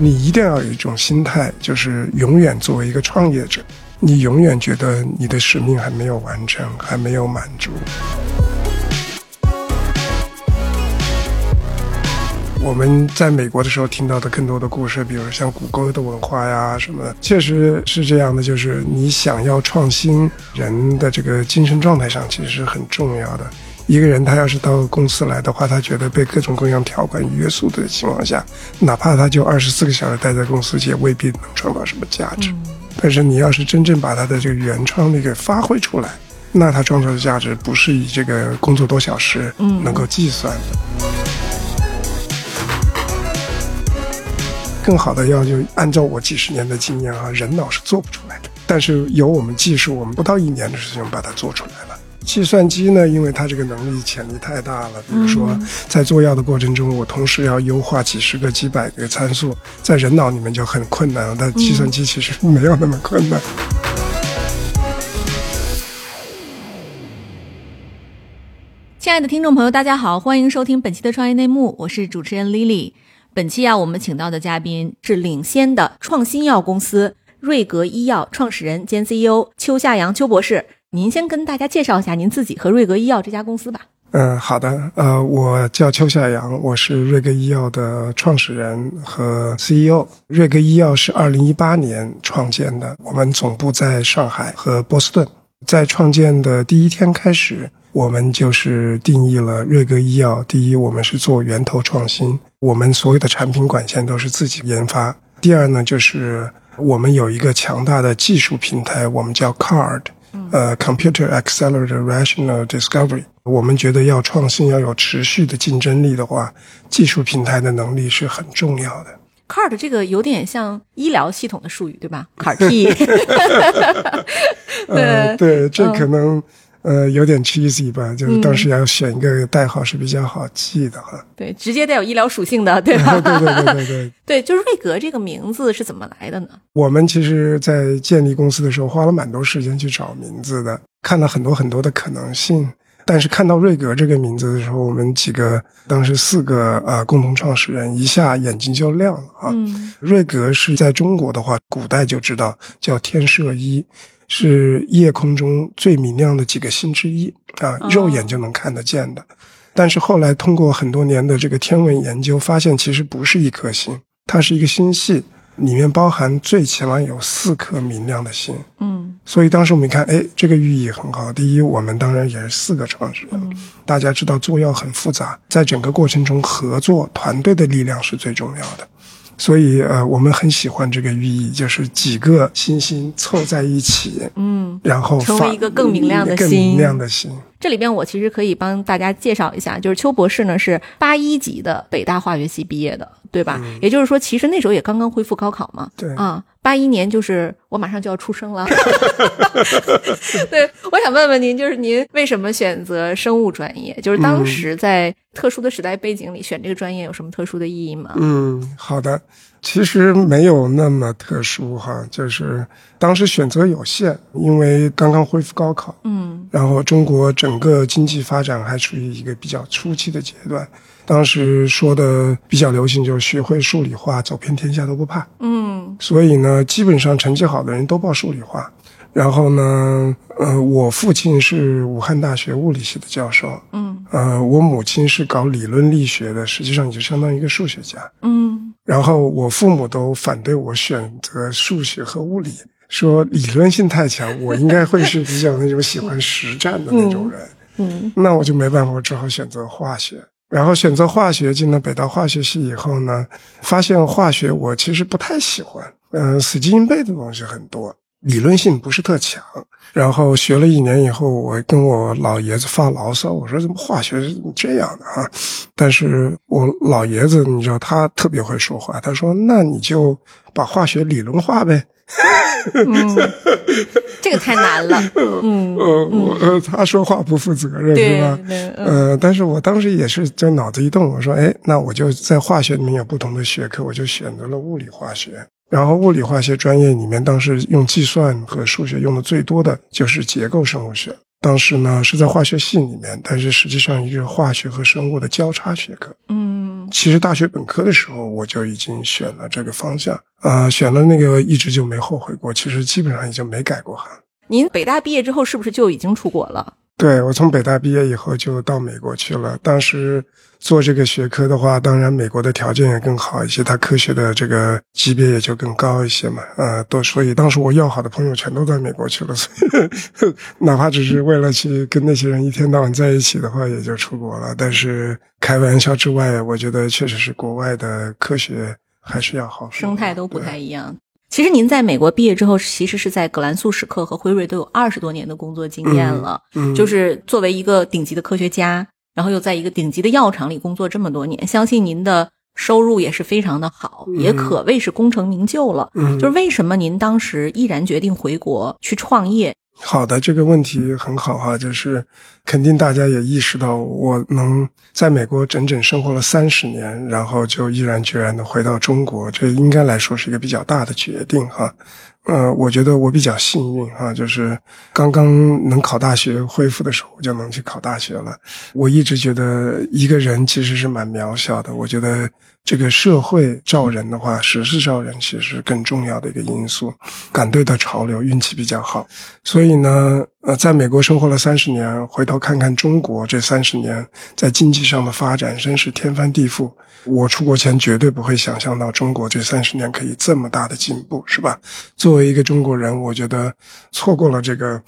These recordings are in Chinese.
你一定要有一种心态，就是永远作为一个创业者，你永远觉得你的使命还没有完成，还没有满足。我们在美国的时候听到的更多的故事，比如像谷歌的文化呀什么的，确实是这样的。就是你想要创新，人的这个精神状态上其实是很重要的。一个人他要是到公司来的话，他觉得被各种各样条款约束的情况下，哪怕他就二十四个小时待在公司，也未必能创造什么价值。但是你要是真正把他的这个原创力给发挥出来，那他创造的价值不是以这个工作多小时能够计算的。更好的要就按照我几十年的经验啊，人脑是做不出来的。但是有我们技术，我们不到一年的时间把它做出来了。计算机呢，因为它这个能力潜力太大了。比如说，在做药的过程中，我同时要优化几十个、几百个参数，在人脑里面就很困难了。但计算机其实没有那么困难。亲爱的听众朋友，大家好，欢迎收听本期的创业内幕，我是主持人 Lily。本期啊，我们请到的嘉宾是领先的创新药公司瑞格医药创始人兼 CEO 邱夏阳邱博士。您先跟大家介绍一下您自己和瑞格医药这家公司吧。嗯，好的。呃，我叫邱夏阳，我是瑞格医药的创始人和 CEO。瑞格医药是二零一八年创建的，我们总部在上海和波士顿。在创建的第一天开始，我们就是定义了瑞格医药。第一，我们是做源头创新，我们所有的产品管线都是自己研发。第二呢，就是我们有一个强大的技术平台，我们叫 CARD。呃，Computer Accelerated Rational Discovery，我们觉得要创新要有持续的竞争力的话，技术平台的能力是很重要的。CAR 这个有点像医疗系统的术语，对吧？CAR T。对对，这可能。呃，有点 cheesy 吧，就是当时要选一个代号是比较好记的哈。对，直接带有医疗属性的，对吧？对对对对对。对，就是瑞格这个名字是怎么来的呢？我们其实，在建立公司的时候，花了蛮多时间去找名字的，看了很多很多的可能性。但是看到瑞格这个名字的时候，我们几个当时四个呃共同创始人一下眼睛就亮了啊。瑞格是在中国的话，古代就知道叫天射一。是夜空中最明亮的几个星之一啊，肉眼就能看得见的。但是后来通过很多年的这个天文研究，发现其实不是一颗星，它是一个星系，里面包含最起码有四颗明亮的星。嗯，所以当时我们一看，哎，这个寓意很好。第一，我们当然也是四个创始人，大家知道做药很复杂，在整个过程中合作团队的力量是最重要的。所以，呃，我们很喜欢这个寓意，就是几个星星凑在一起，嗯，然后成为一个更明亮的星，更明亮的星。这里边我其实可以帮大家介绍一下，就是邱博士呢是八一级的北大化学系毕业的，对吧？也就是说，其实那时候也刚刚恢复高考嘛，对啊。八一年就是我马上就要出生了，对，我想问问您，就是您为什么选择生物专业？就是当时在特殊的时代背景里选这个专业有什么特殊的意义吗？嗯，好的，其实没有那么特殊哈，就是当时选择有限，因为刚刚恢复高考，嗯，然后中国整个经济发展还处于一个比较初期的阶段。当时说的比较流行，就是学会数理化，走遍天下都不怕。嗯，所以呢，基本上成绩好的人都报数理化。然后呢，呃，我父亲是武汉大学物理系的教授。嗯，呃，我母亲是搞理论力学的，实际上也就相当于一个数学家。嗯，然后我父母都反对我选择数学和物理，说理论性太强，我应该会是比较那种喜欢实战的那种人。嗯，那我就没办法，我只好选择化学。然后选择化学，进了北大化学系以后呢，发现化学我其实不太喜欢，嗯，死记硬背的东西很多，理论性不是特强。然后学了一年以后，我跟我老爷子发牢骚，我说怎么化学是这样的啊？但是我老爷子你知道他特别会说话，他说那你就把化学理论化呗。嗯，这个太难了。嗯，呃，我他说话不负责任是吧？呃，但是我当时也是就脑子一动，我说，哎，那我就在化学里面有不同的学科，我就选择了物理化学。然后物理化学专业里面，当时用计算和数学用的最多的就是结构生物学。当时呢是在化学系里面，但是实际上一个化学和生物的交叉学科。嗯。其实大学本科的时候我就已经选了这个方向，呃，选了那个一直就没后悔过，其实基本上已经没改过行。您北大毕业之后是不是就已经出国了？对，我从北大毕业以后就到美国去了。当时做这个学科的话，当然美国的条件也更好一些，它科学的这个级别也就更高一些嘛。呃，都所以当时我要好的朋友全都在美国去了，所以哪怕只是为了去跟那些人一天到晚在一起的话，也就出国了。但是开玩笑之外，我觉得确实是国外的科学还是要好，生态都不太一样。其实您在美国毕业之后，其实是在葛兰素史克和辉瑞都有二十多年的工作经验了。嗯，就是作为一个顶级的科学家，然后又在一个顶级的药厂里工作这么多年，相信您的收入也是非常的好，也可谓是功成名就了。嗯，就是为什么您当时毅然决定回国去创业？好的，这个问题很好哈，就是肯定大家也意识到，我能在美国整整生活了三十年，然后就毅然决然的回到中国，这应该来说是一个比较大的决定哈。呃，我觉得我比较幸运哈，就是刚刚能考大学恢复的时候，我就能去考大学了。我一直觉得一个人其实是蛮渺小的，我觉得。这个社会造人的话，时势造人其实更重要的一个因素。赶对的潮流，运气比较好。所以呢，呃，在美国生活了三十年，回头看看中国这三十年在经济上的发展，真是天翻地覆。我出国前绝对不会想象到中国这三十年可以这么大的进步，是吧？作为一个中国人，我觉得错过了这个。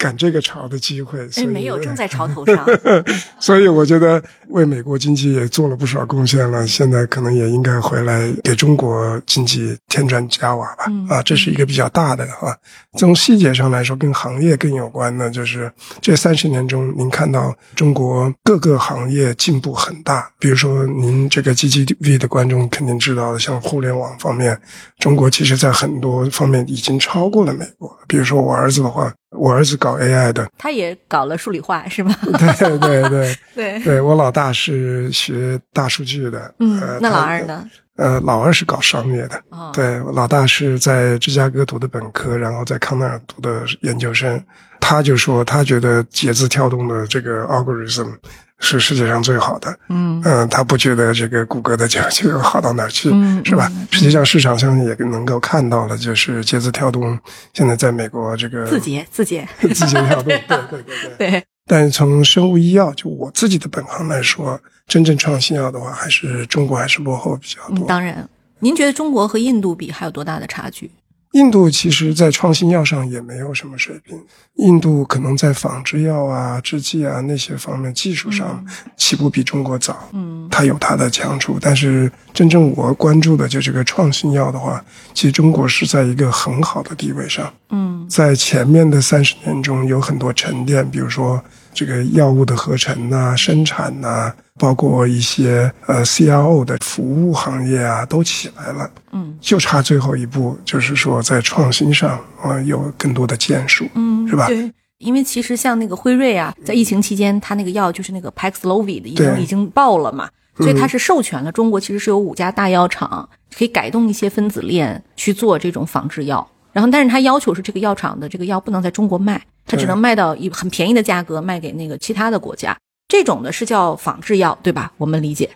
赶这个潮的机会，所以，没有，正在潮头上。所以我觉得为美国经济也做了不少贡献了，现在可能也应该回来给中国经济添砖加瓦吧。啊，这是一个比较大的啊。从细节上来说，跟行业更有关的，就是这三十年中，您看到中国各个行业进步很大。比如说，您这个 GGV 的观众肯定知道的，像互联网方面，中国其实在很多方面已经超过了美国。比如说我儿子的话。我儿子搞 AI 的，他也搞了数理化，是吗？对对对 对对，我老大是学大数据的，嗯，那老二呢？呃，老二是搞商业的，对，老大是在芝加哥读的本科，然后在康奈尔读的研究生。他就说，他觉得节字跳动的这个 algorithm。是世界上最好的，嗯嗯，他不觉得这个谷歌的就 就好到哪儿去，是吧？实际上市场上也能够看到了，就是节字跳动现在在美国这个字节字节 字节跳动，对对对对 对。但从生物医药，就我自己的本行来说，真正创新药的话，还是中国还是落后比较多。当然，您觉得中国和印度比还有多大的差距？印度其实，在创新药上也没有什么水平。印度可能在仿制药啊、制剂啊那些方面技术上起步比中国早，嗯，它有它的强处。但是真正我关注的就这个创新药的话，其实中国是在一个很好的地位上，嗯，在前面的三十年中有很多沉淀，比如说这个药物的合成呐、生产呐。包括一些呃 CRO 的服务行业啊，都起来了，嗯，就差最后一步，就是说在创新上啊有更多的建树，嗯，是吧？对，因为其实像那个辉瑞啊，在疫情期间，它那个药就是那个 Paxlovid 已经已经爆了嘛，所以它是授权了中国，其实是有五家大药厂可以改动一些分子链去做这种仿制药，然后但是它要求是这个药厂的这个药不能在中国卖，它只能卖到一很便宜的价格卖给那个其他的国家。这种的是叫仿制药，对吧？我们理解，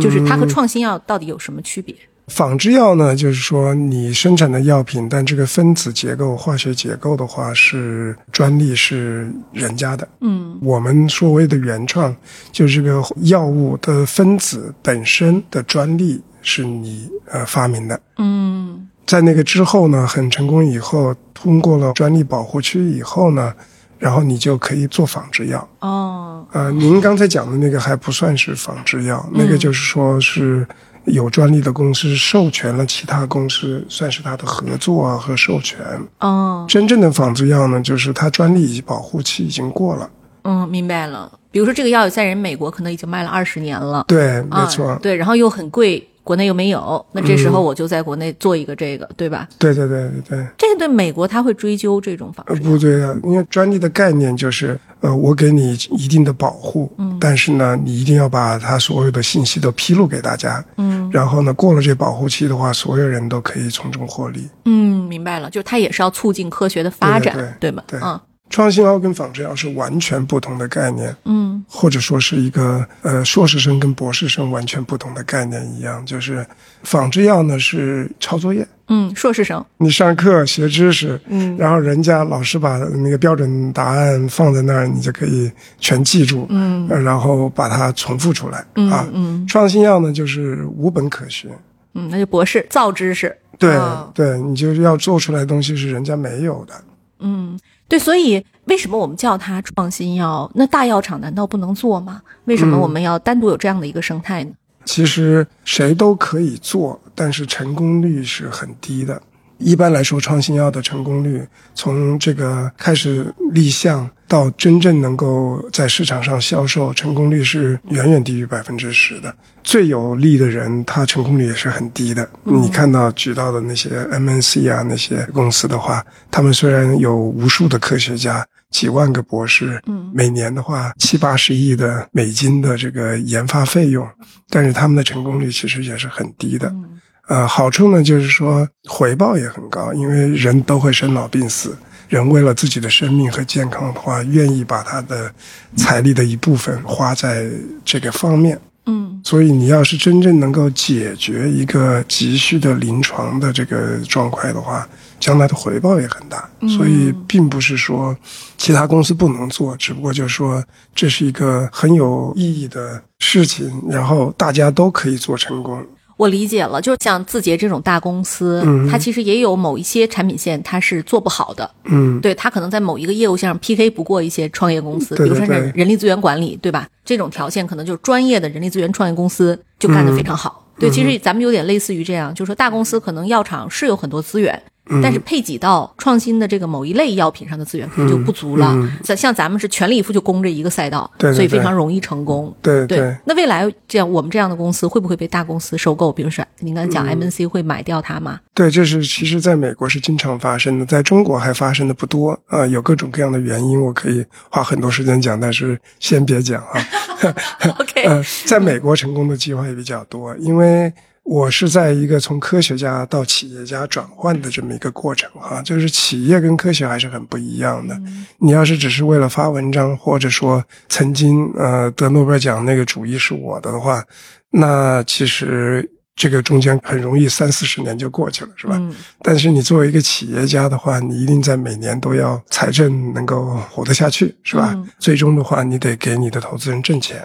就是它和创新药到底有什么区别？仿制药呢，就是说你生产的药品，但这个分子结构、化学结构的话，是专利是人家的。嗯，我们所谓的原创，就是这个药物的分子本身的专利是你呃发明的。嗯，在那个之后呢，很成功以后，通过了专利保护区以后呢。然后你就可以做仿制药哦，呃，您刚才讲的那个还不算是仿制药，那个就是说是有专利的公司授权了其他公司，算是它的合作啊和授权。哦，真正的仿制药呢，就是它专利以及保护期已经过了。嗯，明白了。比如说这个药在人美国可能已经卖了二十年了，对，没错，对，然后又很贵。国内又没有，那这时候我就在国内做一个这个，对吧？对对对对对。这个对美国他会追究这种方式？不对啊，因为专利的概念就是，呃，我给你一定的保护，嗯，但是呢，你一定要把它所有的信息都披露给大家，嗯，然后呢，过了这保护期的话，所有人都可以从中获利。嗯，明白了，就它也是要促进科学的发展，对吗？对，嗯。创新药跟仿制药是完全不同的概念，嗯。或者说是一个呃硕士生跟博士生完全不同的概念一样。就是仿制药呢是抄作业，嗯，硕士生，你上课学知识，嗯。然后人家老师把那个标准答案放在那儿，你就可以全记住，嗯。呃然后把它重复出来、嗯啊。嗯。创新药呢就是无本可学，嗯，那就博士造知识，对、啊。对，你就是要做出来的东西是人家没有的。嗯，对，所以为什么我们叫它创新药？那大药厂难道不能做吗？为什么嗯我们要单独有这样的一个生态呢？其实谁都可以做，但是成功率是很低的。一般来说，创新药的成功率从这个开始立项到真正能够在市场上销售，成功率是远远低于百分之十的。最有利的人，他成功率也是很低的。你看到举到的那些 MNC 啊，那些公司的话，他们虽然有无数的科学家，几万个博士，嗯每年的话七八十亿的美金的这个研发费用，但是他们的成功率其实也是很低的。嗯呃，好处呢就是说回报也很高，因为人都会生老病死，人为了自己的生命和健康的话，愿意把他的财力的一部分花在这个方面。嗯所以你要是真正能够解决一个急需的临床的这个状况的话，将来的回报也很大。所以并不是说其他公司不能做，只不过就是说这是一个很有意义的事情，然后大家都可以做成功。我理解了，就是像字节这种大公司，嗯它其实也有某一些产品线它是做不好的，嗯，对，它可能在某一个业务线上 PK 不过一些创业公司，对对比如说是人力资源管理，对吧？这种条件可能就是专业的人力资源创业公司就干得非常好。对，其实咱们有点类似于这样，就是说大公司可能药厂是有很多资源。但是配给到创新的这个某一类药品上的资源可能就不足了。像、像咱们是全力以赴就攻这一个赛道，所以非常容易成功。对对，那未来这样我们这样的公司会不会被大公司收购？比如说您刚才讲 MNC 会买掉它吗？对，这是其实在美国是经常发生的，在中国还发生的不多啊、呃有各种各样的原因，我可以花很多时间讲，但是先别讲啊。OK 呃，在美国成功的机会比较多，因为我是在一个从科学家到企业家转换的这么一个过程哈、就是企业跟科学还是很不一样的。你要是只是为了发文章，或者说曾经呃得诺贝尔奖那个主意是我的的话，那其实这个中间很容易三四十年就过去了，是吧？嗯但是你作为一个企业家的话，你一定在每年都要财政能够活得下去，是吧？嗯最终的话，你得给你的投资人挣钱，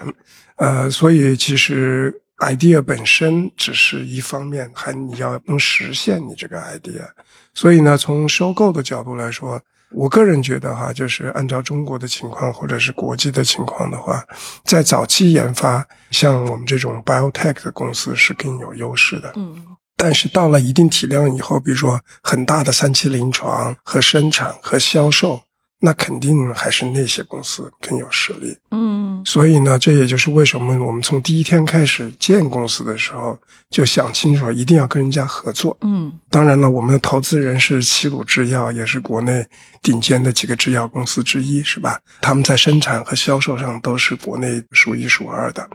呃，所以其实 idea 本身只是一方面，还你要能实现你这个 idea。所以呢，从收购的角度来说，我个人觉得哈，就是按照中国的情况或者是国际的情况的话，在早期研发，像我们这种 biotech 的公司是更有优势的。嗯但是到了一定体量以后，比如说很大的三期临床和生产和销售，那肯定还是那些公司更有实力。嗯所以呢，这也就是为什么我们从第一天开始建公司的时候，就想清楚一定要跟人家合作。嗯当然了，我们的投资人是齐鲁制药，也是国内顶尖的几个制药公司之一，是吧？他们在生产和销售上都是国内数一数二的。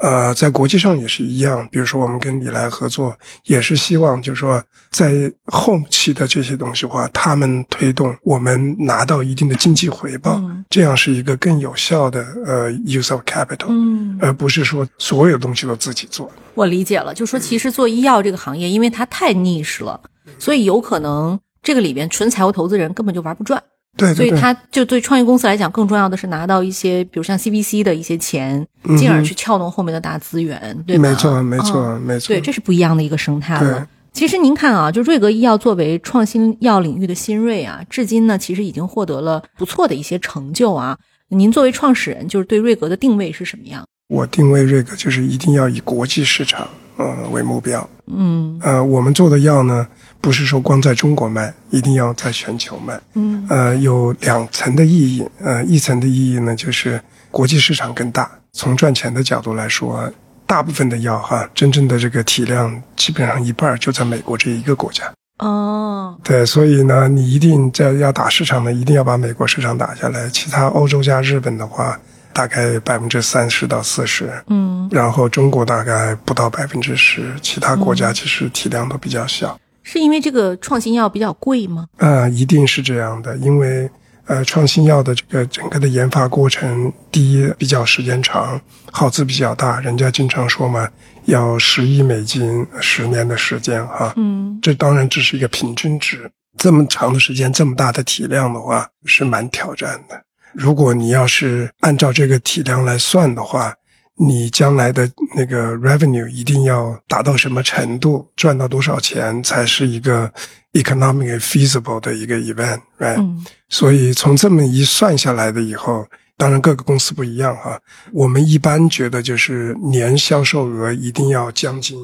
呃，在国际上也是一样，比如说我们跟李来合作，也是希望就是说，在后期的这些东西的话，他们推动我们拿到一定的经济回报，嗯这样是一个更有效的呃 use of capital，、嗯，而不是说所有东西都自己做。我理解了，就说其实做医药这个行业，因为它太 niche 了，所以有可能这个里边纯财务投资人根本就玩不转。对对对，所以他就对创业公司来讲，更重要的是拿到一些，比如像 CVC 的一些钱，进而去撬动后面的大资源，对没错没错、嗯没错。对，这是不一样的一个生态了。其实您看啊，就瑞格医药作为创新药领域的新锐啊，至今呢，其实已经获得了不错的一些成就啊。您作为创始人，就是对瑞格的定位是什么样？我定位瑞格就是一定要以国际市场呃为目标。嗯呃，我们做的药呢，不是说光在中国卖，一定要在全球卖。嗯呃，有两层的意义。呃，一层的意义呢，就是国际市场更大。从赚钱的角度来说，大部分的药哈，真正的这个体量基本上一半儿就在美国这一个国家。哦对，所以呢，你一定在要打市场呢，一定要把美国市场打下来。其他欧洲加日本的话，大概百分之三十到四十。嗯，然后中国大概不到百分之十，其他国家其实体量都比较小。是因为这个创新药比较贵吗？呃，一定是这样的，因为呃，创新药的这个整个的研发过程，第一比较时间长，耗资比较大，人家经常说嘛，要十亿美金十年的时间哈。嗯，这当然只是一个平均值，这么长的时间，这么大的体量的话，是蛮挑战的。如果你要是按照这个体量来算的话，你将来的那个 revenue 一定要达到什么程度，赚到多少钱才是一个 economically feasible 的一个 event，right？、嗯所以从这么一算下来的以后，当然各个公司不一样哈。我们一般觉得就是年销售额一定要将近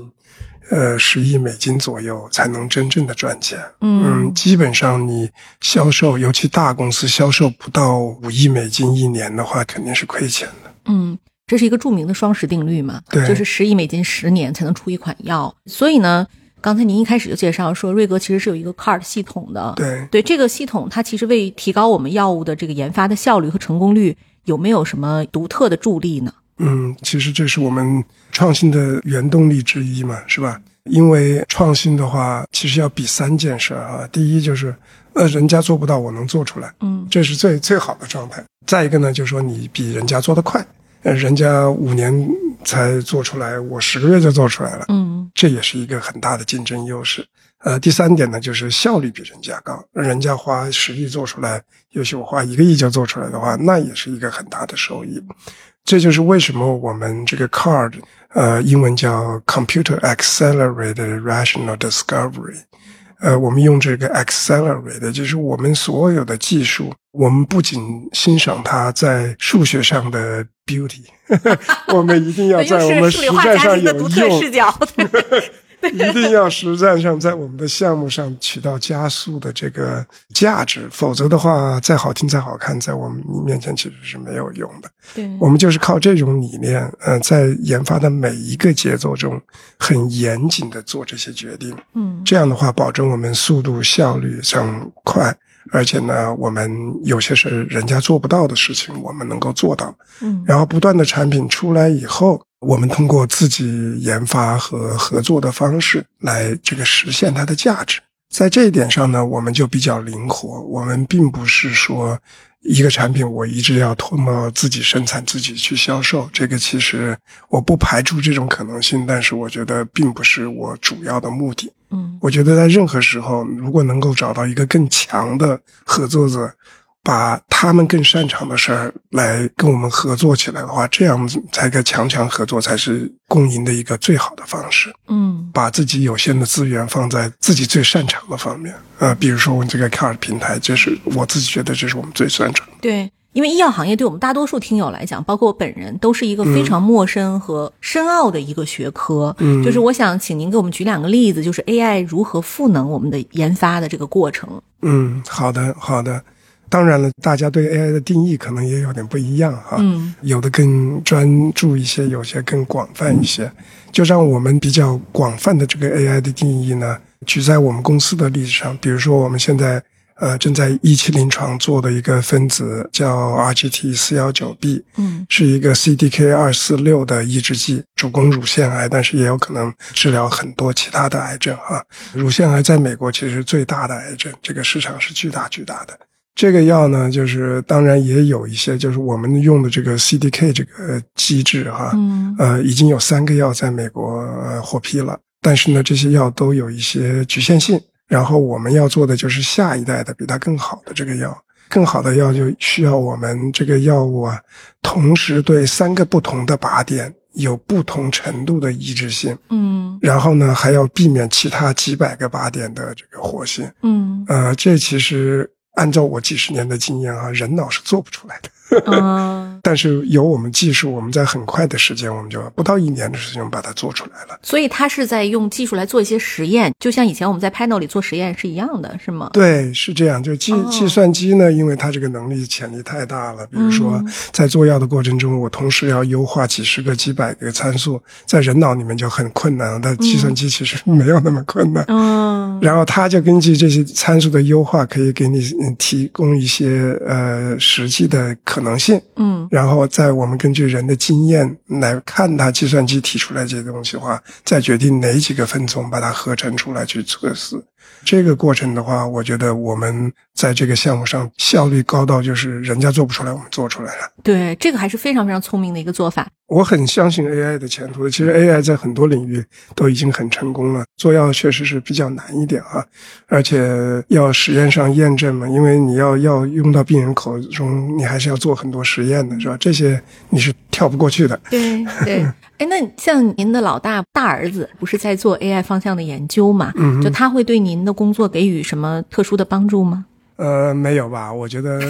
呃十亿美金左右，才能真正的赚钱。嗯，基本上你销售，尤其大公司销售不到五亿美金一年的话，肯定是亏钱的。嗯，这是一个著名的双十定律嘛，对就是十亿美金十年才能出一款药。所以呢，刚才您一开始就介绍说，瑞格其实是有一个 CART 系统的。对，对这个系统，它其实为提高我们药物的这个研发的效率和成功率，有没有什么独特的助力呢？嗯，其实这是我们创新的原动力之一嘛，是吧？因为创新的话，其实要比三件事啊。第一就是，呃，人家做不到，我能做出来，嗯这是最最好的状态。再一个呢，就是说你比人家做得快，呃，人家五年才做出来，我十个月就做出来了，嗯这也是一个很大的竞争优势。呃，第三点呢，就是效率比人家高，人家花十亿做出来，也许我花一个亿就做出来的话，那也是一个很大的收益。这就是为什么我们这个 CARD，呃，英文叫 Computer Accelerated Rational Discovery，呃，我们用这个 accelerate，就是我们所有的技术，我们不仅欣赏它在数学上的 beauty，我们一定要在我们实战上有用，角。一定要实战上在我们的项目上起到加速的这个价值，否则的话，再好听再好看，在我们面前其实是没有用的。对，我们就是靠这种理念，呃，在研发的每一个节奏中，很严谨的做这些决定。嗯这样的话，保证我们速度效率上快，而且呢，我们有些是人家做不到的事情，我们能够做到。嗯然后不断的产品出来以后，我们通过自己研发和合作的方式来这个实现它的价值。在这一点上呢，我们就比较灵活，我们并不是说一个产品我一直要通过自己生产、自己去销售。这个其实我不排除这种可能性，但是我觉得并不是我主要的目的。嗯我觉得在任何时候，如果能够找到一个更强的合作者，把他们更擅长的事儿来跟我们合作起来的话，这样子才该强强合作才是共赢的一个最好的方式。嗯把自己有限的资源放在自己最擅长的方面，呃，比如说我们这个 CARD 平台，这是我自己觉得这是我们最擅长的。对。因为医药行业对我们大多数听友来讲，包括我本人，都是一个非常陌生和深奥的一个学科。嗯就是我想请您给我们举两个例子，就是 AI 如何赋能我们的研发的这个过程。嗯，好的，好的。当然了，大家对 AI 的定义可能也有点不一样哈。嗯有的更专注一些，有些更广泛一些。就让我们比较广泛的这个 AI 的定义呢，举在我们公司的例子上，比如说我们现在呃正在一期临床做的一个分子叫 RGT 四幺九 B，嗯是一个 CDK 二四六的抑制剂，主攻乳腺癌，但是也有可能治疗很多其他的癌症哈。乳腺癌在美国其实是最大的癌症，这个市场是巨大巨大的。这个药呢，就是当然也有一些，就是我们用的这个 CDK 这个机制哈，嗯呃，已经有三个药在美国、呃、获批了，但是呢，这些药都有一些局限性。然后我们要做的就是下一代的比它更好的这个药，更好的药就需要我们这个药物啊，同时对三个不同的靶点有不同程度的抑制性，嗯然后呢，还要避免其他几百个靶点的这个活性。嗯呃，这其实按照我几十年的经验啊，人脑是做不出来的。嗯，但是有我们技术，我们在很快的时间，我们就不到一年的时间把它做出来了。所以它是在用技术来做一些实验，就像以前我们在 Panel 里做实验是一样的，是吗？对，是这样。就计哦计算机呢，因为它这个能力潜力太大了。比如说嗯，在做药的过程中，我同时要优化几十个、几百个参数，在人脑里面就很困难，但计算机其实没有那么困难。嗯然后它就根据这些参数的优化，可以给你嗯提供一些呃实际的可能性，嗯然后在我们根据人的经验来看它计算机提出来这些东西的话，再决定哪几个分钟把它合成出来去测试。这个过程的话，我觉得我们在这个项目上效率高到就是人家做不出来，我们做出来了。对，这个还是非常非常聪明的一个做法。我很相信 AI 的前途的。其实 AI 在很多领域都已经很成功了，做药确实是比较难一点啊，而且要实验上验证嘛，因为你要要用到病人口中，你还是要做很多实验的，是吧？这些你是跳不过去的。对对，哎，那像您的老大大儿子不是在做 AI 方向的研究嘛？嗯就他会对您的工作给予什么特殊的帮助吗？呃，没有吧？我觉得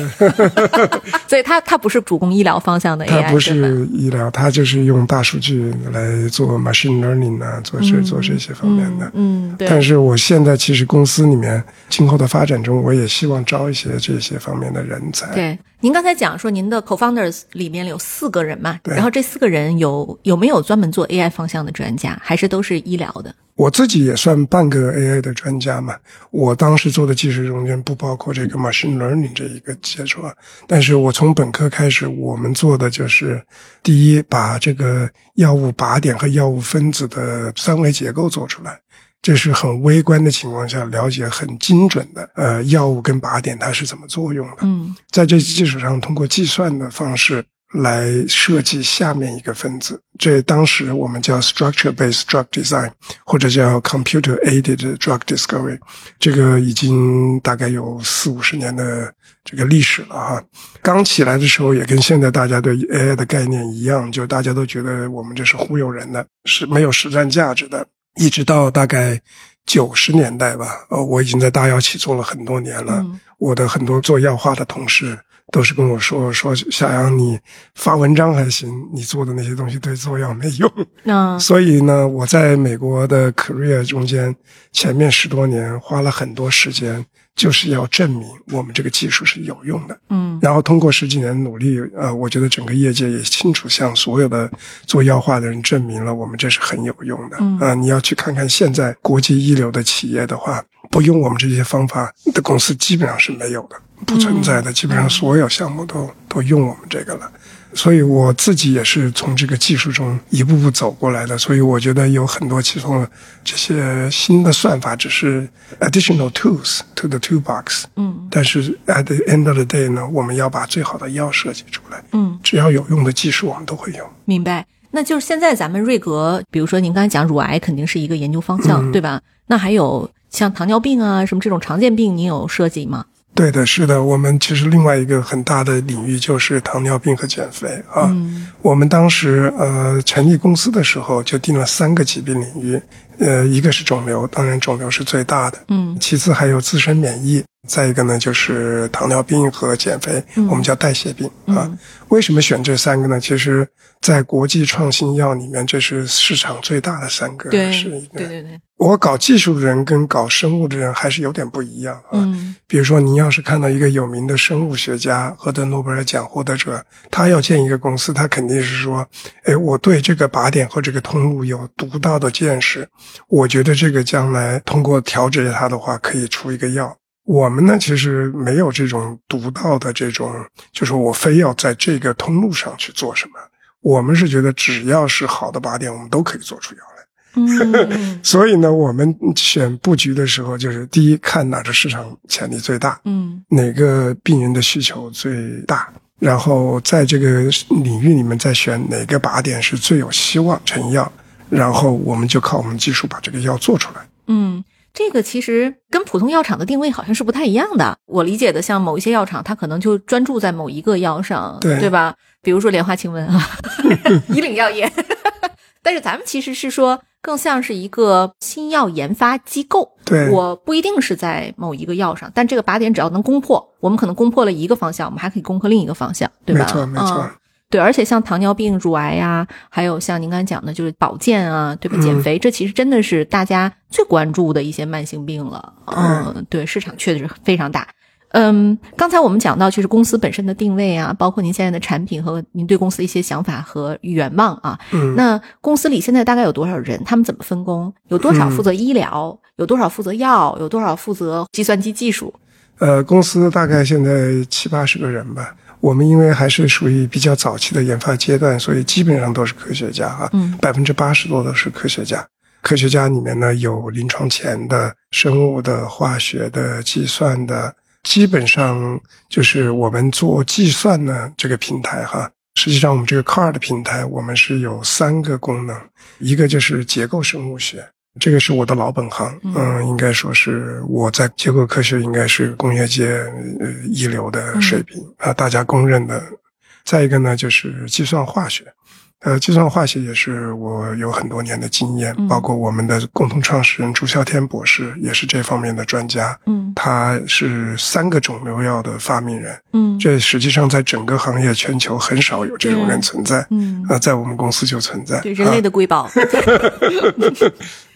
所以他他不是主攻医疗方向的 AI，他不是医疗，他就是用大数据来做 machine learning 啊，做这做这些方面的。嗯，对。但是我现在其实公司里面今后的发展中，我也希望招一些这些方面的人才。对，您刚才讲说您的 co-founders 里面有四个人嘛，对然后这四个人有有没有专门做 AI 方向的专家，还是都是医疗的？我自己也算半个 AI 的专家嘛。我当时做的技术中间不包括这个 machine learning 这一个接触啊，但是我从本科开始，我们做的就是第一，把这个药物靶点和药物分子的三维结构做出来。这是很微观的情况下了解很精准的，呃，药物跟靶点它是怎么作用的。嗯在这基础上，通过计算的方式来设计下面一个分子。这当时我们叫 structure-based drug design，或者叫 computer-aided drug discovery。这个已经大概有四五十年的这个历史了哈。刚起来的时候，也跟现在大家对 AI 的概念一样，就大家都觉得我们这是忽悠人的，是没有实战价值的。一直到大概九十年代吧，呃，我已经在大药企做了很多年了。嗯我的很多做药化的同事都是跟我说说，小杨你发文章还行，你做的那些东西对做药没用。那 所以呢，我在美国的 career 中间，前面十多年花了很多时间，就是要证明我们这个技术是有用的。嗯然后通过十几年努力，呃，我觉得整个业界也清楚向所有的做药化的人证明了我们这是很有用的。嗯啊、你要去看看现在国际一流的企业的话，不用我们这些方法的公司基本上是没有的，不存在的。基本上所有项目都都用我们这个了。所以我自己也是从这个技术中一步步走过来的，所以我觉得有很多其中这些新的算法只是 additional tools to the toolbox。嗯但是 at the end of the day 呢，我们要把最好的药设计出来。嗯，只要有用的技术，我们都会用。明白。那就是现在咱们瑞格，比如说您刚才讲乳癌肯定是一个研究方向，嗯对吧？那还有像糖尿病啊什么这种常见病，您有设计吗？对的，是的，我们其实另外一个很大的领域就是糖尿病和减肥啊。嗯。我们当时呃成立公司的时候就定了三个疾病领域，呃，一个是肿瘤，当然肿瘤是最大的，嗯。其次还有自身免疫，再一个呢就是糖尿病和减肥，嗯我们叫代谢病啊。嗯为什么选这三个呢？其实，在国际创新药里面，这是市场最大的三个，对是一个。对对对，我搞技术的人跟搞生物的人还是有点不一样啊。嗯比如说，您要是看到一个有名的生物学家获得诺贝尔奖获得者，他要建一个公司，他肯定是说，哎，我对这个靶点和这个通路有独到的见识，我觉得这个将来通过调节它的话，可以出一个药。我们呢，其实没有这种独到的这种，就是我非要在这个通路上去做什么。我们是觉得只要是好的靶点，我们都可以做出药来。嗯 所以呢，我们选布局的时候，就是第一看哪个市场潜力最大，嗯哪个病人的需求最大，然后在这个领域里面再选哪个靶点是最有希望成药，然后我们就靠我们技术把这个药做出来。嗯。这个其实跟普通药厂的定位好像是不太一样的。我理解的，像某一些药厂，它可能就专注在某一个药上，对对吧？比如说莲花清瘟啊，以岭药业。但是咱们其实是说，更像是一个新药研发机构。对我不一定是在某一个药上，但这个靶点只要能攻破，我们可能攻破了一个方向，我们还可以攻克另一个方向，对吧？没错，没错。嗯对，而且像糖尿病、乳癌呀、还有像您刚才讲的，就是保健啊，对吧？减肥，这其实真的是大家最关注的一些慢性病了。嗯，对，市场确实非常大。嗯，刚才我们讲到，就是公司本身的定位啊，包括您现在的产品和您对公司的一些想法和愿望啊。嗯，那公司里现在大概有多少人？他们怎么分工？有多少负责医疗？有多少负责药？有多少负责计算机技术？呃，公司大概现在七八十个人吧。我们因为还是属于比较早期的研发阶段，所以基本上都是科学家哈，嗯百分之八十多都是科学家。科学家里面呢，有临床前的、生物的、化学的、计算的，基本上就是我们做计算呢这个平台哈。实际上，我们这个 CAR 的平台，我们是有三个功能，一个就是结构生物学，这个是我的老本行，嗯，应该说是我在结构科学应该是工业界呃一流的水平啊，大家公认的。再一个呢，就是计算化学。呃，计算化学也是我有很多年的经验，包括我们的共同创始人朱孝天博士也是这方面的专家。嗯他是三个肿瘤药的发明人，嗯这实际上在整个行业全球很少有这种人存在。嗯，啊，在我们公司就存在。对人类的瑰宝。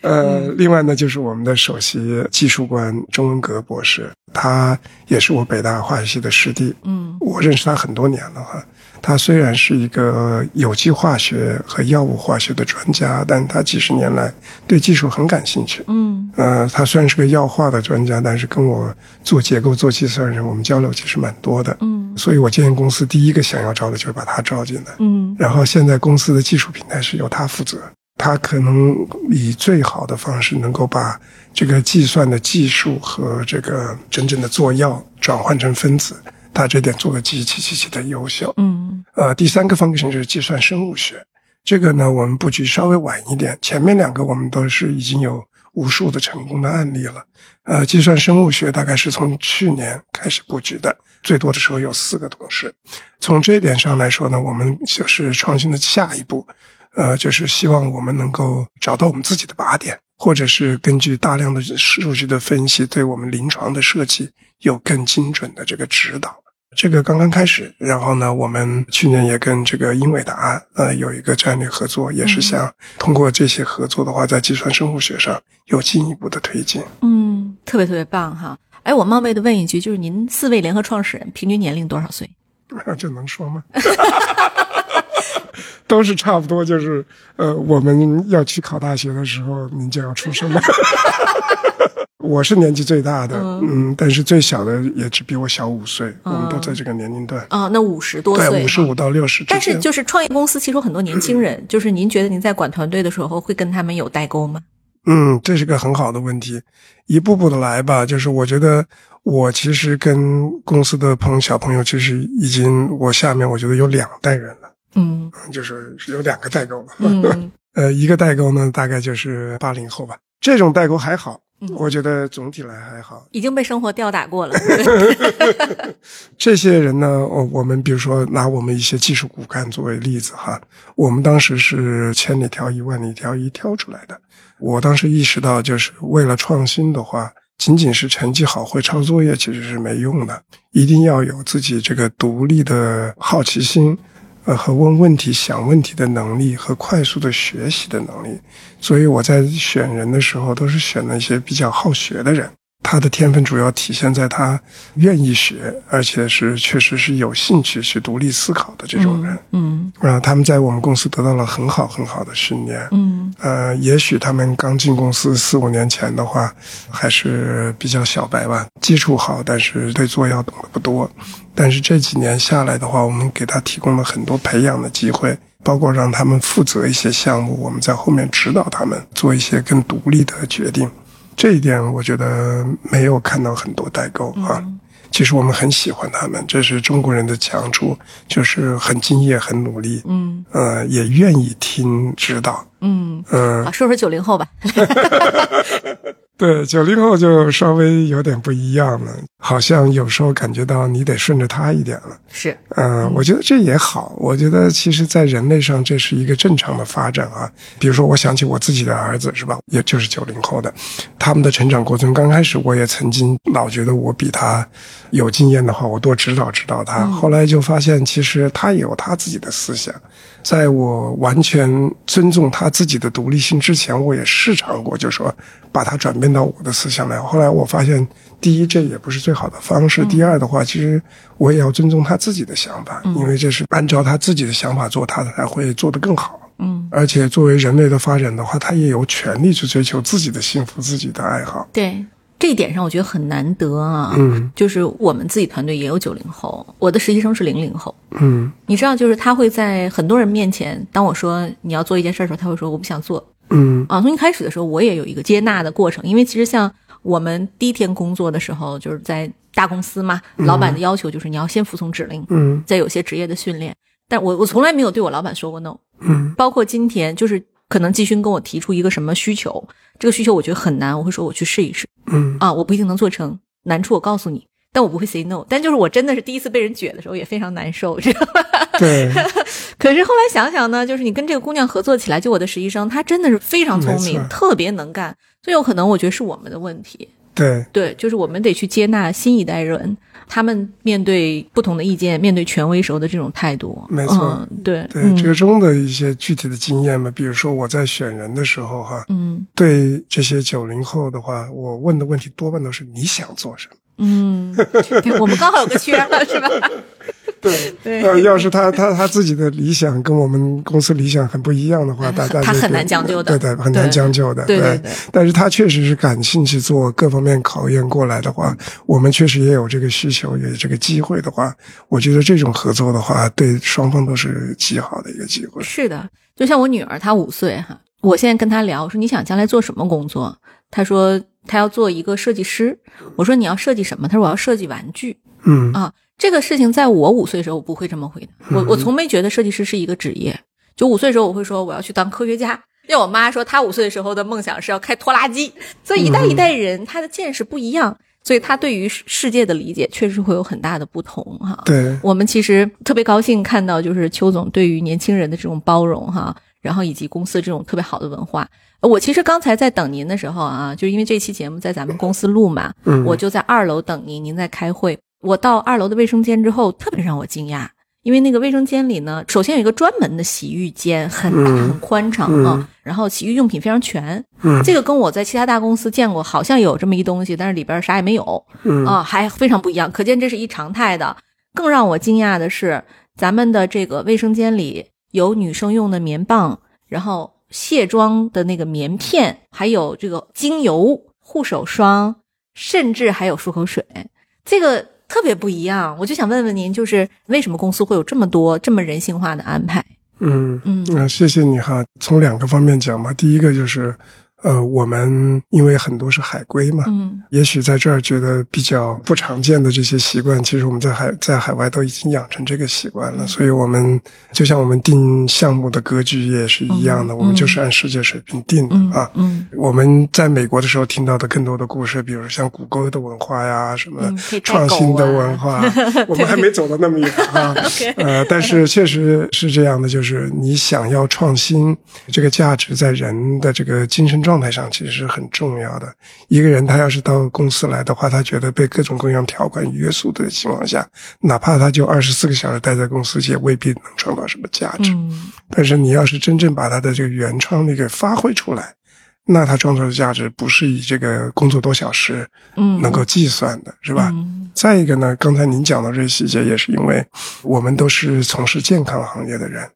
呃，另外呢，就是我们的首席技术官钟文革博士，他也是我北大化学系的师弟。嗯我认识他很多年了哈。他虽然是一个有机化学和药物化学的专家，但他几十年来对技术很感兴趣。嗯呃，他虽然是个药化的专家，但是跟我做结构、做计算的人，我们交流其实蛮多的。嗯所以我建议公司第一个想要招的就是把他招进来。嗯然后现在公司的技术平台是由他负责，他可能以最好的方式能够把这个计算的技术和这个真正的做药转换成分子，他这点做的极其极其的优秀。嗯呃，第三个 function 就是计算生物学，这个呢我们布局稍微晚一点，前面两个我们都是已经有无数的成功的案例了。呃，计算生物学大概是从去年开始布局的，最多的时候有四个同事。从这一点上来说呢，我们就是创新的下一步，呃，就是希望我们能够找到我们自己的靶点，或者是根据大量的数据的分析，对我们临床的设计有更精准的这个指导。这个刚刚开始，然后呢，我们去年也跟这个英伟达呃有一个战略合作，也是想通过这些合作的话，在计算生物学上有进一步的推进。嗯，特别特别棒哈！哎，我冒昧的问一句，就是您四位联合创始人平均年龄多少岁？这能说吗？都是差不多，就是呃，我们要去考大学的时候，您就要出生了。我是年纪最大的，嗯，但是最小的也只比我小五岁，我们都在这个年龄段。啊，那五十多岁，对，五十五到六十。但是就是创业公司，其实有很多年轻人，就是您觉得您在管团队的时候会跟他们有代沟吗？嗯，这是个很好的问题，一步步的来吧。就是我觉得我其实跟公司的朋友小朋友，其实已经我下面我觉得有两代人了，嗯 就是有两个代沟了。嗯 呃，一个代沟呢，大概就是八零后吧。这种代沟还好，嗯我觉得总体来还好。已经被生活吊打过了。这些人呢，我我们比如说拿我们一些技术骨干作为例子哈，我们当时是千里挑一、万里挑一挑出来的。我当时意识到，就是为了创新的话，仅仅是成绩好、会抄作业其实是没用的，一定要有自己这个独立的好奇心，呃，和问问题、想问题的能力和快速的学习的能力。所以我在选人的时候，都是选那些比较好学的人。他的天分主要体现在他愿意学，而且是确实是有兴趣去独立思考的这种人。嗯然后、他们在我们公司得到了很好很好的训练。嗯呃，也许他们刚进公司四五年前的话，还是比较小白吧，基础好，但是对做药懂得不多。但是这几年下来的话，我们给他提供了很多培养的机会，包括让他们负责一些项目，我们在后面指导他们做一些更独立的决定。这一点我觉得没有看到很多代沟啊。其实我们很喜欢他们，这是中国人的强处，就是很敬业、很努力，嗯呃，也愿意听指导，嗯，嗯、好，说说九零后吧。对，九零后就稍微有点不一样了，好像有时候感觉到你得顺着他一点了。是，嗯，我觉得这也好。我觉得其实，在人类上，这是一个正常的发展啊。比如说，我想起我自己的儿子是吧，也就是九零后的，他们的成长过程，刚开始我也曾经老觉得我比他有经验的话，我多指导指导他。后来就发现，其实他也有他自己的思想。在我完全尊重他自己的独立性之前，我也试尝过，就说把他转变到我的思想来。后来我发现，第一，这也不是最好的方式；第二的话，其实我也要尊重他自己的想法，因为这是按照他自己的想法做，他才会做得更好。嗯，而且作为人类的发展的话，他也有权利去追求自己的幸福、自己的爱好。对。这一点上我觉得很难得啊。嗯就是我们自己团队也有九零后，我的实习生是零零后。嗯你知道，就是他会在很多人面前，当我说你要做一件事的时候，他会说我不想做嗯啊。从一开始的时候，我也有一个接纳的过程，因为其实像我们第一天工作的时候，就是在大公司嘛，老板的要求就是你要先服从指令，嗯再有些职业的训练。但我我从来没有对我老板说过 no，嗯包括今天，就是可能季勋跟我提出一个什么需求，这个需求我觉得很难，我会说我去试一试嗯啊，我不一定能做成，难处我告诉你，但我不会 say no。但就是我真的是第一次被人撅的时候，也非常难受，知道吧？对，可是后来想想呢，就是你跟这个姑娘合作起来，就我的实习生，她真的是非常聪明特别能干，所以有可能我觉得是我们的问题。对，对，就是我们得去接纳新一代人，他们面对不同的意见、面对权威时候的这种态度。没错嗯、对对，嗯这个中的一些具体的经验嘛，比如说我在选人的时候哈，嗯对这些九零后的话，我问的问题多半都是你想做什么。嗯，对我们刚好有个缺了，是吧？对 对呃，要是他他他自己的理想跟我们公司理想很不一样的话，呃大家就他很难将就的对对，很难将就的，对对对但是他确实是感兴趣做各方面考验过来的话，我们确实也有这个需求，也有这个机会的话，我觉得这种合作的话，对双方都是极好的一个机会。是的，就像我女儿，她五岁哈，我现在跟她聊，我说你想将来做什么工作？她说她要做一个设计师。我说你要设计什么？她说我要设计玩具嗯啊。这个事情在我五岁的时候，我不会这么回答。我 我从没觉得设计师是一个职业。就五岁的时候，我会说我要去当科学家。因为我妈说她五岁的时候的梦想是要开拖拉机。所以一代一代人他的见识不一样，所以他对于世世界的理解确实会有很大的不同哈。对，我们其实特别高兴看到，就是邱总对于年轻人的这种包容哈，然后以及公司这种特别好的文化。呃我其实刚才在等您的时候啊，就因为这期节目在咱们公司录嘛，嗯我就在二楼等您，您在开会。我到二楼的卫生间之后，特别让我惊讶，因为那个卫生间里呢，首先有一个专门的洗浴间，很大嗯很宽敞啊，然后洗浴用品非常全。嗯这个跟我在其他大公司见过，好像有这么一东西，但是里边啥也没有。嗯啊，还非常不一样，可见这是一常态的。更让我惊讶的是，咱们的这个卫生间里有女生用的棉棒，然后卸妆的那个棉片，还有这个精油、护手霜，甚至还有漱口水，这个特别不一样。我就想问问您，就是为什么公司会有这么多这么人性化的安排？嗯嗯啊，谢谢你哈。从两个方面讲吧，第一个就是，呃，我们因为很多是海归嘛，嗯也许在这儿觉得比较不常见的这些习惯，其实我们在海在海外都已经养成这个习惯了。所以，我们就像我们定项目的格局也是一样的，嗯我们就是按世界水平定的、嗯啊。嗯我们在美国的时候听到的更多的故事，比如像谷歌的文化呀，什么创新的文化，我们还没走到那么远啊。呃，但是确实是这样的，就是你想要创新，这个价值在人的这个精神状态上其实是很重要的。一个人他要是到公司来的话，他觉得被各种各样条款约束的情况下，哪怕他就二十四个小时待在公司，也未必能创造什么价值。嗯但是你要是真正把他的这个原创力给发挥出来，那他创造的价值不是以这个工作多小时嗯，能够计算的，是吧？嗯再一个呢，刚才您讲的这些细节，也是因为我们都是从事健康行业的人，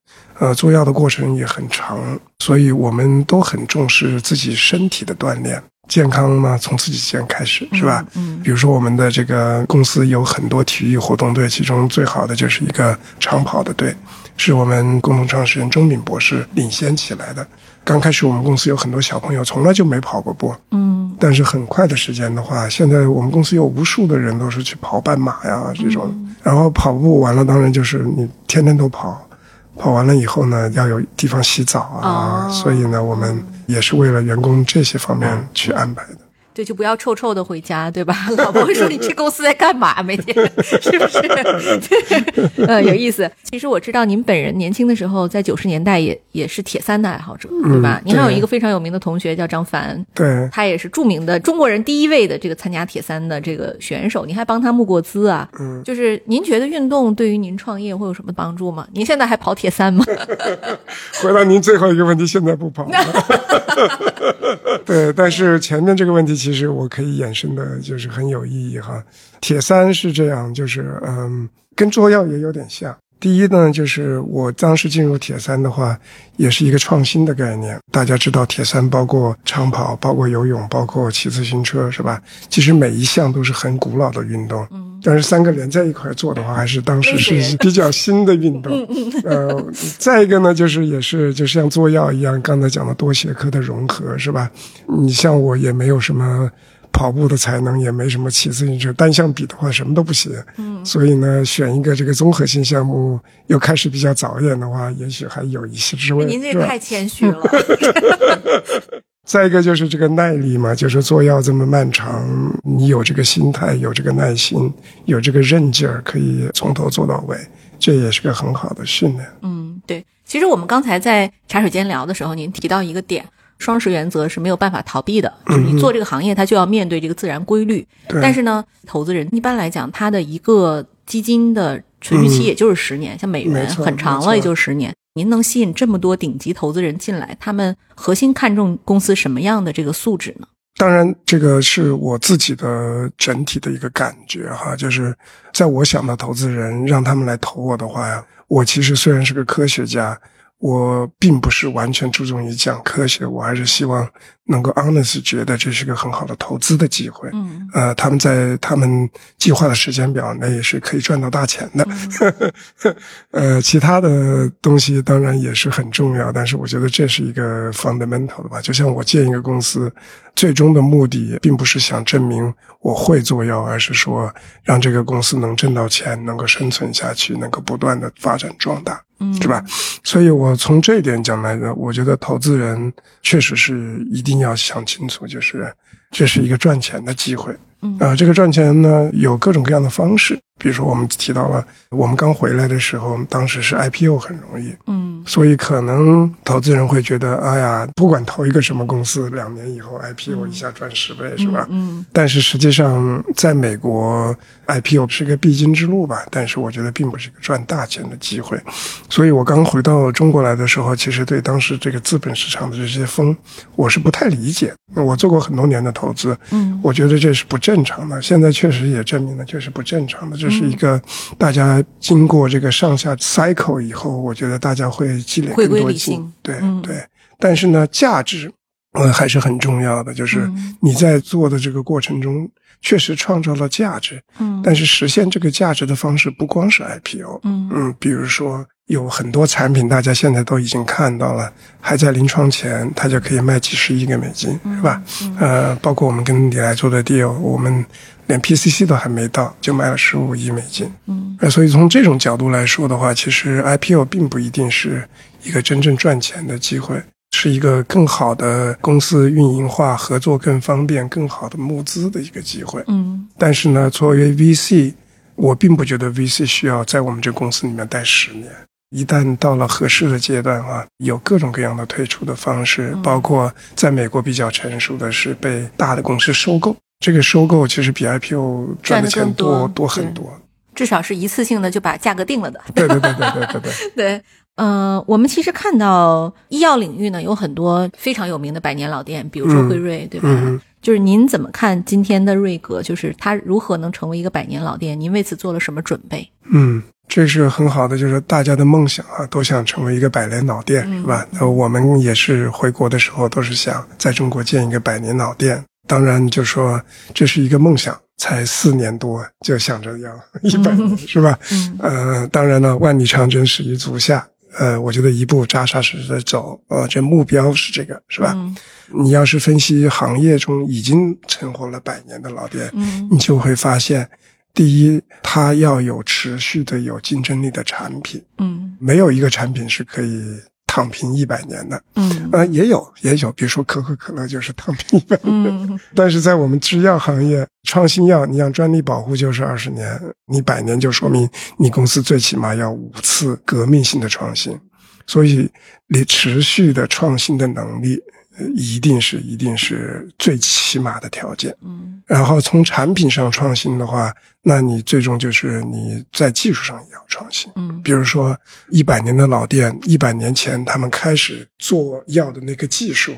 呃，做药的过程也很长，所以我们都很重视自己身体的锻炼。健康嘛，从自己先开始，是吧？嗯比如说，我们的这个公司有很多体育活动队，其中最好的就是一个长跑的队，是我们共同创始人钟敏博士领先起来的。刚开始我们公司有很多小朋友从来就没跑过步，嗯。但是很快的时间的话，现在我们公司有无数的人都是去跑半马呀这种，然后跑步完了，当然就是你天天都跑，跑完了以后呢，要有地方洗澡啊，哦。所以呢，我们也是为了员工这些方面去安排的。对，就不要臭臭的回家，对吧？老婆会说你去公司在干嘛？每天是不是？对，呃，有意思。其实我知道您本人年轻的时候，在九十年代也也是铁三的爱好者，对吧？您还有一个非常有名的同学叫张凡，对，他也是著名的中国人第一位的这个参加铁三的这个选手，您还帮他募过资啊？嗯，就是您觉得运动对于您创业会有什么帮助吗？您现在还跑铁三吗？回答您最后一个问题，现在不跑了。对，但是前面这个问题其实我可以衍生的，就是很有意义哈。铁三是这样，就是嗯，跟捉药也有点像。第一呢，就是我当时进入铁三的话，也是一个创新的概念。大家知道，铁三包括长跑、包括游泳、包括骑自行车，是吧？其实每一项都是很古老的运动。嗯。但是三个连在一块做的话，还是当时是比较新的运动。呃，再一个呢，就是也是就像做药一样，刚才讲的多学科的融合，是吧？你像我也没有什么。跑步的才能也没什么，骑自行车单项比的话什么都不行。嗯，所以呢，选一个这个综合性项目，又开始比较早一点的话，也许还有一些之味。您这太谦虚了。再一个就是这个耐力嘛，就是做药这么漫长，你有这个心态，有这个耐心，有这个韧劲儿，可以从头做到尾，这也是个很好的训练。嗯，对。其实我们刚才在茶水间聊的时候，您提到一个点。双十原则是没有办法逃避的，就是你做这个行业，它就要面对这个自然规律。但是呢，投资人一般来讲，他的一个基金的存续期也就是十年，像美元很长了，也就十年。您能吸引这么多顶级投资人进来，他们核心看重公司什么样的这个素质呢？当然，这个是我自己的整体的一个感觉哈，就是在我想到投资人让他们来投我的话呀，我其实虽然是个科学家。我并不是完全注重于讲科学，我还是希望能够 honest 觉得这是个很好的投资的机会。嗯，呃，他们在他们计划的时间表内是可以赚到大钱的。呃，其他的东西当然也是很重要，但是我觉得这是一个 fundamental 的吧。就像我建一个公司，最终的目的并不是想证明我会做药，而是说让这个公司能挣到钱，能够生存下去，能够不断的发展壮大。嗯是吧？所以我从这一点讲来呢，我觉得投资人确实是一定要想清楚，就是这是一个赚钱的机会。啊，这个赚钱呢有各种各样的方式。比如说，我们提到了，我们刚回来的时候，当时是 IPO 很容易，嗯，所以可能投资人会觉得，哎呀，不管投一个什么公司，两年以后 IPO 一下赚十倍，是吧？嗯，但是实际上，在美国 IPO 是个必经之路吧，但是我觉得并不是一个赚大钱的机会。所以我刚回到中国来的时候，其实对当时这个资本市场的这些风，我是不太理解。我做过很多年的投资，嗯，我觉得这是不正常的。现在确实也证明了这是不正常的。这是一个大家经过这个上下 cycle 以后，我觉得大家会积累更多经对对。但是呢，价值呃还是很重要的，就是你在做的这个过程中确实创造了价值，嗯，但是实现这个价值的方式不光是 IPO，嗯嗯，比如说。有很多产品，大家现在都已经看到了，还在临床前，它就可以卖几十亿个美金，是吧？呃，包括我们跟你来做的 deal，我们连 PCC 都还没到，就卖了十五亿美金。嗯，所以从这种角度来说的话，其实 IPO 并不一定是一个真正赚钱的机会，是一个更好的公司运营化、合作更方便、更好的募资的一个机会。嗯，但是呢，作为 VC，我并不觉得 VC 需要在我们这公司里面待十年。一旦到了合适的阶段啊，有各种各样的退出的方式，包括在美国比较成熟的是被大的公司收购。这个收购其实比 IPO 赚的钱多多很多，至少是一次性的就把价格定了的。对对对对对对对。对，嗯，我们其实看到医药领域呢有很多非常有名的百年老店，比如说辉瑞，对吧？就是您怎么看今天的瑞格？就是它如何能成为一个百年老店？您为此做了什么准备？嗯。这是很好的，就是大家的梦想啊，都想成为一个百年老店，是吧？那我们也是回国的时候，都是想在中国建一个百年老店。当然，就说这是一个梦想，才四年多就想着要一百年，是吧？呃，当然了，万里长征始于足下。呃，我觉得一步扎扎实实的走，呃，这目标是这个，是吧？你要是分析行业中已经存活了百年的老店，你就会发现。第一，它要有持续的、有竞争力的产品。嗯，没有一个产品是可以躺平一百年的。嗯，呃，也有，也有，比如说可口可乐就是躺平一百年。嗯，但是在我们制药行业，创新药，你像专利保护就是二十年，你百年就说明你公司最起码要五次革命性的创新，所以你持续的创新的能力。一定是，一定是最起码的条件。嗯，然后从产品上创新的话，那你最终就是你在技术上也要创新。嗯比如说一百年的老店，一百年前他们开始做药的那个技术，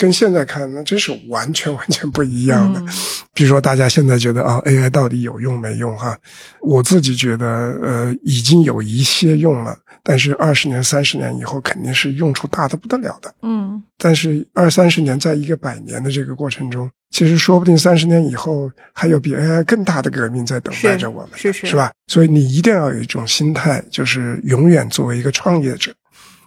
跟现在看那真是完全完全不一样的。嗯比如说大家现在觉得啊，AI 到底有用没用哈？我自己觉得呃已经有一些用了，但是二十年、三十年以后肯定是用处大的不得了的。嗯但是二三十年，在一个百年的这个过程中，其实说不定三十年以后还有比 AI 更大的革命在等待着我们的，是是是吧？所以你一定要有一种心态，就是永远作为一个创业者，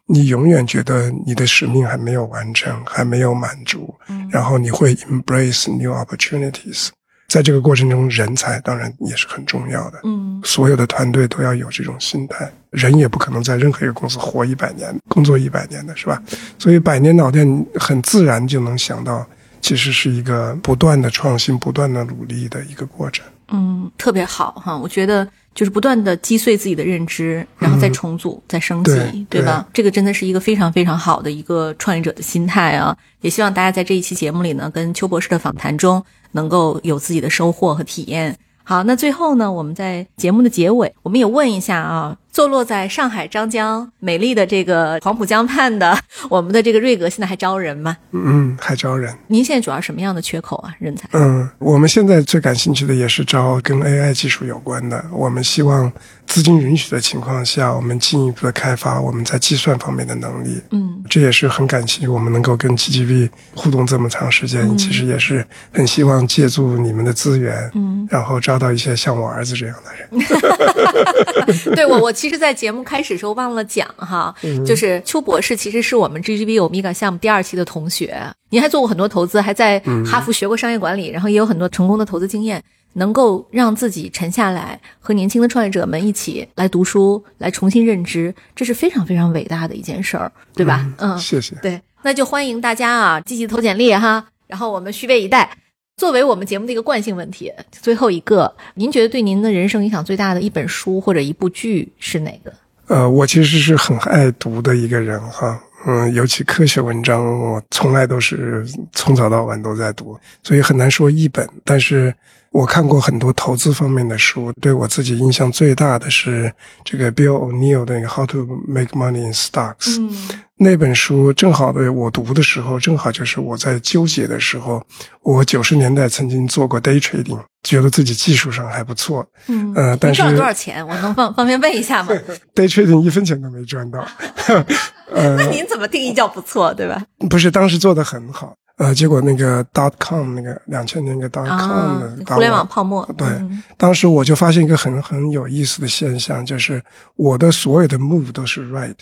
你永远觉得你的使命还没有完成，还没有满足，嗯然后你会 embrace new opportunities。在这个过程中，人才当然也是很重要的。嗯所有的团队都要有这种心态，人也不可能在任何一个公司活一百年、工作一百年的，是吧？所以百年老店很自然就能想到，其实是一个不断的创新、不断的努力的一个过程。嗯，特别好哈！我觉得就是不断的击碎自己的认知，然后再重组、再升级，嗯对吧？这个真的是一个非常非常好的一个创业者的心态啊！也希望大家在这一期节目里呢，跟邱博士的访谈中能够有自己的收获和体验。好，那最后呢，我们在节目的结尾，我们也问一下啊，坐落在上海张江美丽的这个黄浦江畔的 我们的这个瑞格，现在还招人吗？嗯，还招人。您现在主要什么样的缺口啊？人才？嗯，我们现在最感兴趣的也是招跟 AI 技术有关的。我们希望资金允许的情况下，我们进一步的开发我们在计算方面的能力。嗯这也是很感谢我们能够跟 GGB 互动这么长时间，其实也是很希望借助你们的资源，嗯，然后招到一些像我儿子这样的人。对我，我其实，在节目开始的时候忘了讲哈，就是邱博士其实是我们 GGB Omega 项目第二期的同学，您还做过很多投资，还在哈佛学过商业管理，然后也有很多成功的投资经验，能够让自己沉下来，和年轻的创业者们一起来读书，来重新认知，这是非常非常伟大的一件事儿，对吧？嗯，谢谢。对，那就欢迎大家啊，积极投简历哈，然后我们虚位以待。作为我们节目的一个惯性问题，最后一个，您觉得对您的人生影响最大的一本书或者一部剧是哪个？呃，我其实是很爱读的一个人哈，嗯，尤其科学文章，我从来都是从早到晚都在读，所以很难说一本。但是我看过很多投资方面的书，对我自己印象最大的是这个 Bill O'Neill 的那个《How to Make Money in Stocks》。嗯那本书正好的我读的时候，正好就是我在纠结的时候。我九十年代曾经做过 day trading，觉得自己技术上还不错，嗯，呃，但是您赚了多少钱？我能方方便问一下吗？day trading 一分钱都没赚到。呃那您怎么定义叫不错，对吧？不是当时做的很好，呃，结果那个 dot com 那个两千年那个 dot 啊 com 的、，互联网泡沫，对嗯。当时我就发现一个很很有意思的现象，就是我的所有的 move 都是 right，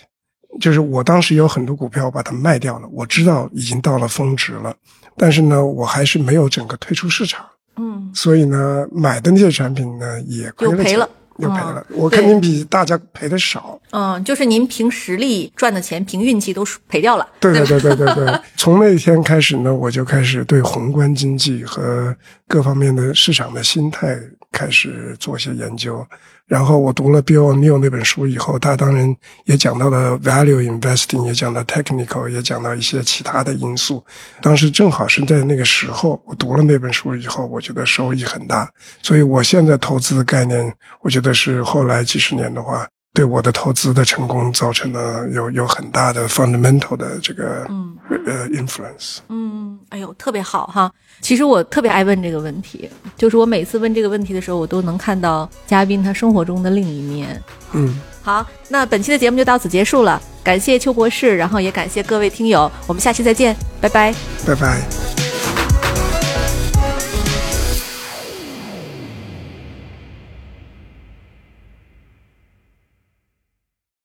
就是我当时有很多股票我把它卖掉了，我知道已经到了峰值了，但是呢，我还是没有整个退出市场，嗯，所以呢，买的那些产品呢也赔了又赔了，我肯定比大家赔的少。嗯，就是您凭实力赚的钱，凭运气都赔掉了，对对对对对对，从那一天开始呢，我就开始对宏观经济和各方面的市场的心态开始做一些研究。然后我读了 Bill O'Neill 那本书以后，他当然也讲到了 value investing，也讲到 technical，也讲到一些其他的因素。当时正好是在那个时候，我读了那本书以后，我觉得收益很大。所以我现在投资的概念，我觉得是后来几十年的话，对我的投资的成功造成了有有很大的 fundamental 的这个嗯呃 influence。嗯，哎呦，特别好哈！其实我特别爱问这个问题，就是我每次问这个问题的时候，我都能看到嘉宾他生活中的另一面。嗯，好，那本期的节目就到此结束了，感谢邱博士，然后也感谢各位听友，我们下期再见，拜拜。拜拜。